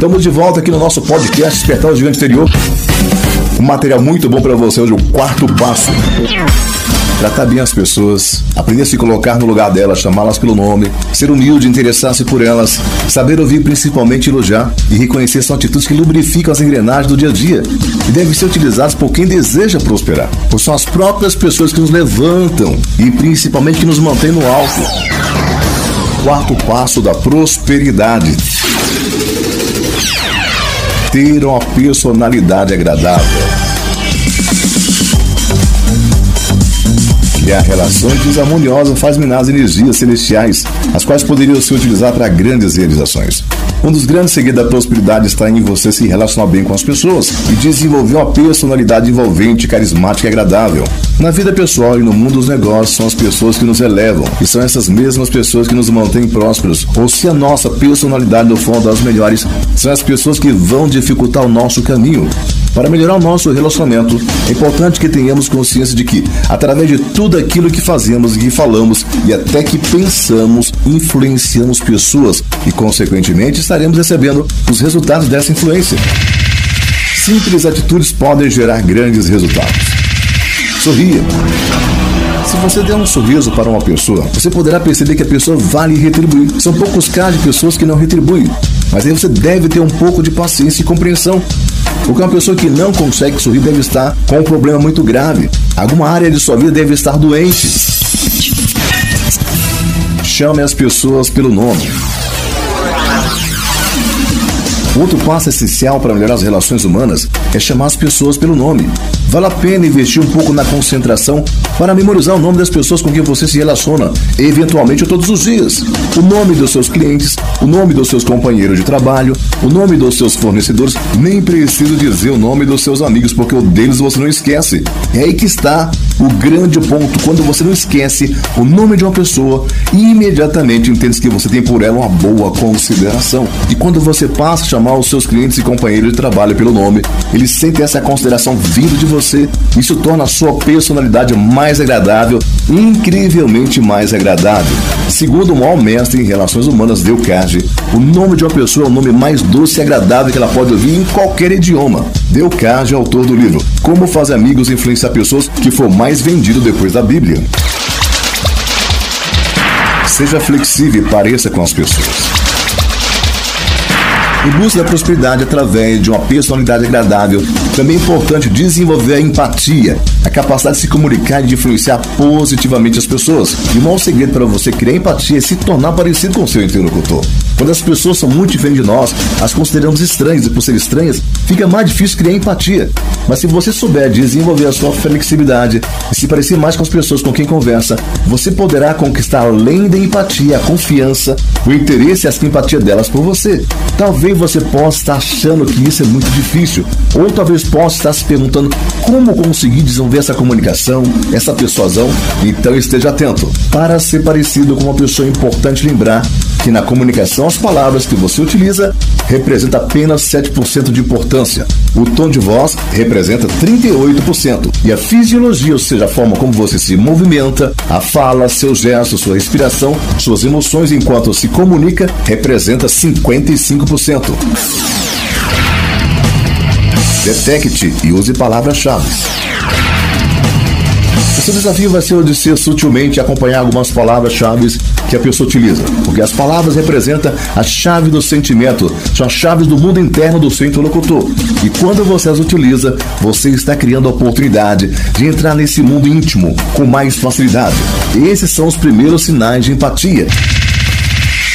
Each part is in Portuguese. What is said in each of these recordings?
Estamos de volta aqui no nosso podcast Despertar o Gigante Interior. Um material muito bom para você hoje, o quarto passo. Tratar bem as pessoas, aprender a se colocar no lugar delas, chamá-las pelo nome, ser humilde, interessar-se por elas, saber ouvir principalmente elogiar e reconhecer são atitudes que lubrificam as engrenagens do dia a dia e devem ser utilizadas por quem deseja prosperar, pois são as próprias pessoas que nos levantam e principalmente que nos mantêm no alto. Quarto passo da prosperidade. Ter uma personalidade agradável. Criar relações desarmoniosas faz minar as energias celestiais, as quais poderiam ser utilizadas para grandes realizações. Um dos grandes segredos da prosperidade está em você se relacionar bem com as pessoas e desenvolver uma personalidade envolvente, carismática e agradável. Na vida pessoal e no mundo dos negócios, são as pessoas que nos elevam e são essas mesmas pessoas que nos mantêm prósperos. Ou se a nossa personalidade no fundo das melhores, são as pessoas que vão dificultar o nosso caminho. Para melhorar o nosso relacionamento, é importante que tenhamos consciência de que, através de tudo aquilo que fazemos que falamos e até que pensamos, influenciamos pessoas e, consequentemente, estaremos recebendo os resultados dessa influência. Simples atitudes podem gerar grandes resultados. Sorria. Se você der um sorriso para uma pessoa, você poderá perceber que a pessoa vale retribuir. São poucos casos de pessoas que não retribuem. Mas aí você deve ter um pouco de paciência e compreensão. Porque uma pessoa que não consegue sorrir deve estar com um problema muito grave. Alguma área de sua vida deve estar doente. Chame as pessoas pelo nome. Outro passo essencial para melhorar as relações humanas é chamar as pessoas pelo nome. Vale a pena investir um pouco na concentração para memorizar o nome das pessoas com quem você se relaciona, eventualmente todos os dias. O nome dos seus clientes, o nome dos seus companheiros de trabalho, o nome dos seus fornecedores. Nem preciso dizer o nome dos seus amigos, porque o deles você não esquece. É aí que está o grande ponto. Quando você não esquece o nome de uma pessoa, imediatamente entende que você tem por ela uma boa consideração. E quando você passa a chamar os seus clientes e companheiros de trabalho pelo nome, eles sentem essa consideração vindo de você. Isso torna a sua personalidade mais agradável, incrivelmente mais agradável. Segundo o maior mestre em relações humanas, Delcage, o nome de uma pessoa é o nome mais doce e agradável que ela pode ouvir em qualquer idioma. Delcage é autor do livro Como Fazer Amigos Influenciar Pessoas, que foi mais vendido depois da Bíblia. Seja flexível e pareça com as pessoas. Em busca da prosperidade através de uma personalidade agradável, também é importante desenvolver a empatia, a capacidade de se comunicar e de influenciar positivamente as pessoas. E o maior segredo para você criar empatia é se tornar parecido com seu interlocutor. Quando as pessoas são muito diferentes de nós, as consideramos estranhas e por ser estranhas, fica mais difícil criar empatia. Mas se você souber desenvolver a sua flexibilidade e se parecer mais com as pessoas com quem conversa, você poderá conquistar além da empatia, a confiança, o interesse e a simpatia delas por você. Talvez você possa estar achando que isso é muito difícil, ou talvez possa estar se perguntando como conseguir desenvolver essa comunicação, essa persuasão. Então esteja atento. Para ser parecido com uma pessoa, é importante lembrar que na comunicação as palavras que você utiliza representam apenas 7% de importância. O tom de voz representa 38%. E a fisiologia, ou seja, a forma como você se movimenta, a fala, seus gestos, sua respiração, suas emoções enquanto se comunica, representa 55%. Detecte e use palavras-chave. O seu desafio vai ser o de ser sutilmente acompanhar algumas palavras-chave que a pessoa utiliza, porque as palavras representam a chave do sentimento, são as chaves do mundo interno do seu interlocutor. E quando você as utiliza, você está criando a oportunidade de entrar nesse mundo íntimo com mais facilidade. Esses são os primeiros sinais de empatia.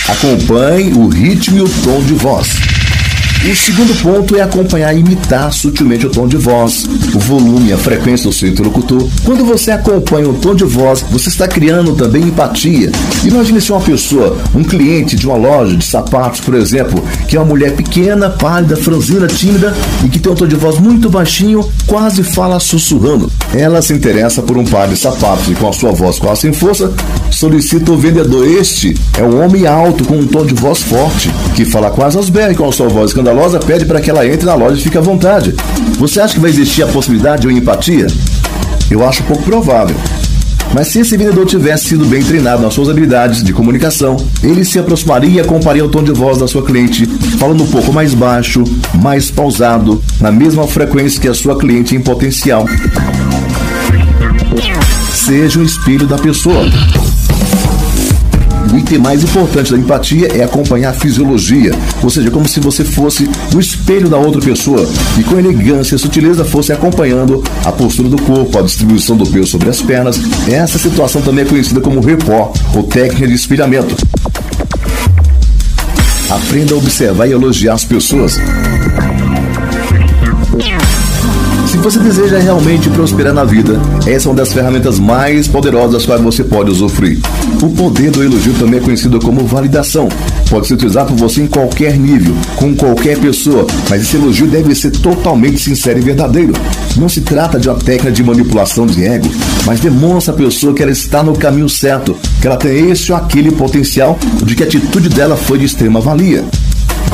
Acompanhe o ritmo e o tom de voz. O segundo ponto é acompanhar e imitar sutilmente o tom de voz, o volume, a frequência do seu interlocutor. Quando você acompanha o tom de voz, você está criando também empatia. Imagine se uma pessoa, um cliente de uma loja de sapatos, por exemplo, que é uma mulher pequena, pálida, franzina, tímida e que tem um tom de voz muito baixinho, quase fala sussurrando. Ela se interessa por um par de sapatos e com a sua voz quase sem força, solicita o vendedor. Este é um homem alto com um tom de voz forte, que fala quase aos berros com a sua voz escandalosa escandalosa pede para que ela entre na loja e fique à vontade. Você acha que vai existir a possibilidade de uma empatia? Eu acho pouco provável. Mas se esse vendedor tivesse sido bem treinado nas suas habilidades de comunicação, ele se aproximaria e acompanharia o tom de voz da sua cliente, falando um pouco mais baixo, mais pausado, na mesma frequência que a sua cliente em potencial. Seja um espelho da pessoa. O item mais importante da empatia é acompanhar a fisiologia, ou seja, como se você fosse o espelho da outra pessoa e com elegância e sutileza fosse acompanhando a postura do corpo, a distribuição do peso sobre as pernas. Essa situação também é conhecida como repó, ou técnica de espelhamento. Aprenda a observar e elogiar as pessoas. Se você deseja realmente prosperar na vida, essa é uma das ferramentas mais poderosas quais você pode usufruir. O poder do elogio também é conhecido como validação. Pode ser utilizado por você em qualquer nível, com qualquer pessoa, mas esse elogio deve ser totalmente sincero e verdadeiro. Não se trata de uma técnica de manipulação de ego, mas demonstra à pessoa que ela está no caminho certo, que ela tem esse ou aquele potencial, de que a atitude dela foi de extrema valia.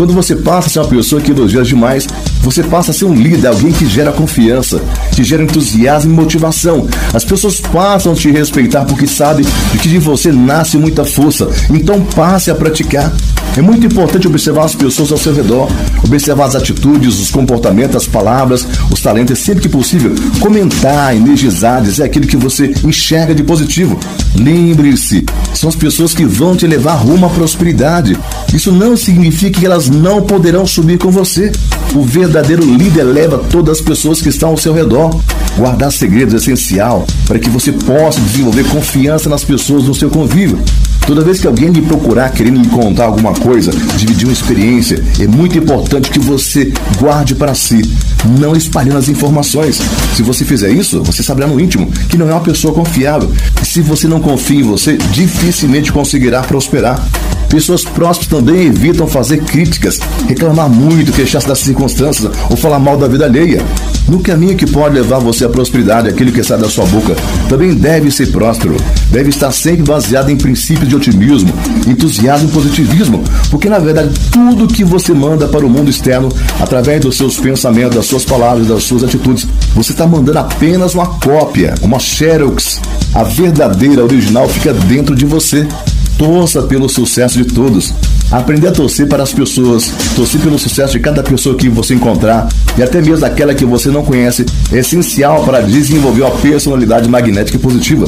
Quando você passa a ser uma pessoa que elogia demais, você passa a ser um líder, alguém que gera confiança, que gera entusiasmo e motivação. As pessoas passam a te respeitar porque sabem que de você nasce muita força. Então passe a praticar. É muito importante observar as pessoas ao seu redor, observar as atitudes, os comportamentos, as palavras, os talentos, sempre que possível. Comentar, energizar, dizer aquilo que você enxerga de positivo. Lembre-se, são as pessoas que vão te levar rumo à prosperidade. Isso não significa que elas não poderão subir com você. O verdadeiro líder leva todas as pessoas que estão ao seu redor. Guardar segredos é essencial para que você possa desenvolver confiança nas pessoas no seu convívio. Toda vez que alguém lhe procurar querendo lhe contar alguma coisa, dividir uma experiência, é muito importante que você guarde para si, não espalhando as informações. Se você fizer isso, você saberá no íntimo que não é uma pessoa confiável. E se você não confia em você, dificilmente conseguirá prosperar. Pessoas próximas também evitam fazer críticas, reclamar muito, queixar-se das circunstâncias ou falar mal da vida alheia. No caminho que pode levar você à prosperidade, aquilo que sai da sua boca também deve ser próspero. Deve estar sempre baseado em princípios de otimismo, entusiasmo e positivismo, porque na verdade tudo que você manda para o mundo externo, através dos seus pensamentos, das suas palavras, das suas atitudes, você está mandando apenas uma cópia, uma xerox. A verdadeira original fica dentro de você. Torça pelo sucesso de todos. Aprender a torcer para as pessoas, torcer pelo sucesso de cada pessoa que você encontrar e até mesmo daquela que você não conhece é essencial para desenvolver uma personalidade magnética e positiva.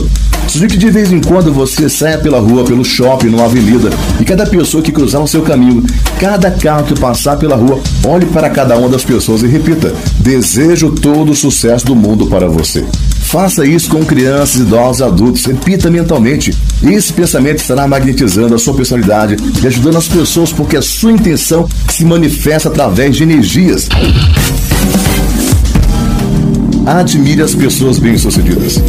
Sugiro que de vez em quando você saia pela rua, pelo shopping, numa avenida e cada pessoa que cruzar o seu caminho, cada carro que passar pela rua, olhe para cada uma das pessoas e repita: Desejo todo o sucesso do mundo para você. Faça isso com crianças, idosos, adultos. Repita mentalmente. Esse pensamento estará magnetizando a sua personalidade e ajudando as pessoas porque a sua intenção se manifesta através de energias. Admire as pessoas bem-sucedidas.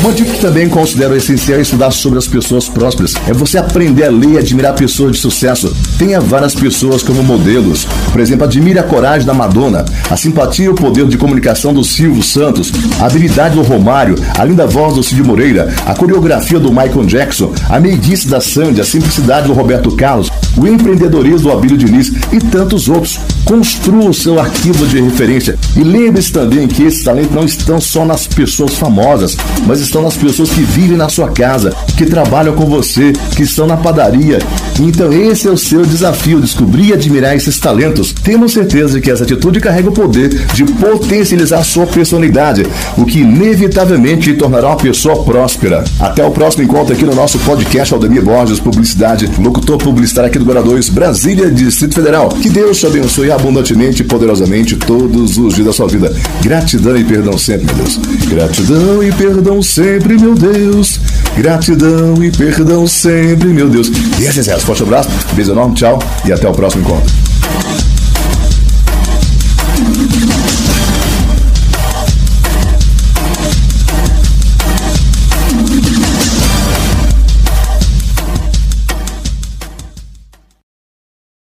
Uma dica que também considero essencial estudar sobre as pessoas prósperas. É você aprender a ler e admirar pessoas de sucesso. Tenha várias pessoas como modelos. Por exemplo, admire a coragem da Madonna, a simpatia e o poder de comunicação do Silvio Santos, a habilidade do Romário, a linda voz do Cid Moreira, a coreografia do Michael Jackson, a meiguice da Sandy, a simplicidade do Roberto Carlos, o empreendedorismo do Abílio Diniz e tantos outros. Construa o seu arquivo de referência e lembre-se também que esses talentos não estão só nas pessoas famosas, mas estão nas pessoas que vivem na sua casa, que trabalham com você, que estão na padaria. Então esse é o seu desafio, descobrir e admirar esses talentos. Temos certeza que essa atitude carrega o poder de potencializar sua personalidade, o que inevitavelmente te tornará uma pessoa próspera. Até o próximo encontro aqui no nosso podcast Aldemir Borges Publicidade, locutor publicitário aqui do Guarda 2, Brasília, Distrito Federal. Que Deus te abençoe abundantemente e poderosamente todos os dias da sua vida. Gratidão e perdão sempre, meu Deus. Gratidão e perdão sempre, meu Deus. Gratidão e perdão sempre, meu Deus. E esse é Forte abraço, beijo enorme, tchau e até o próximo encontro.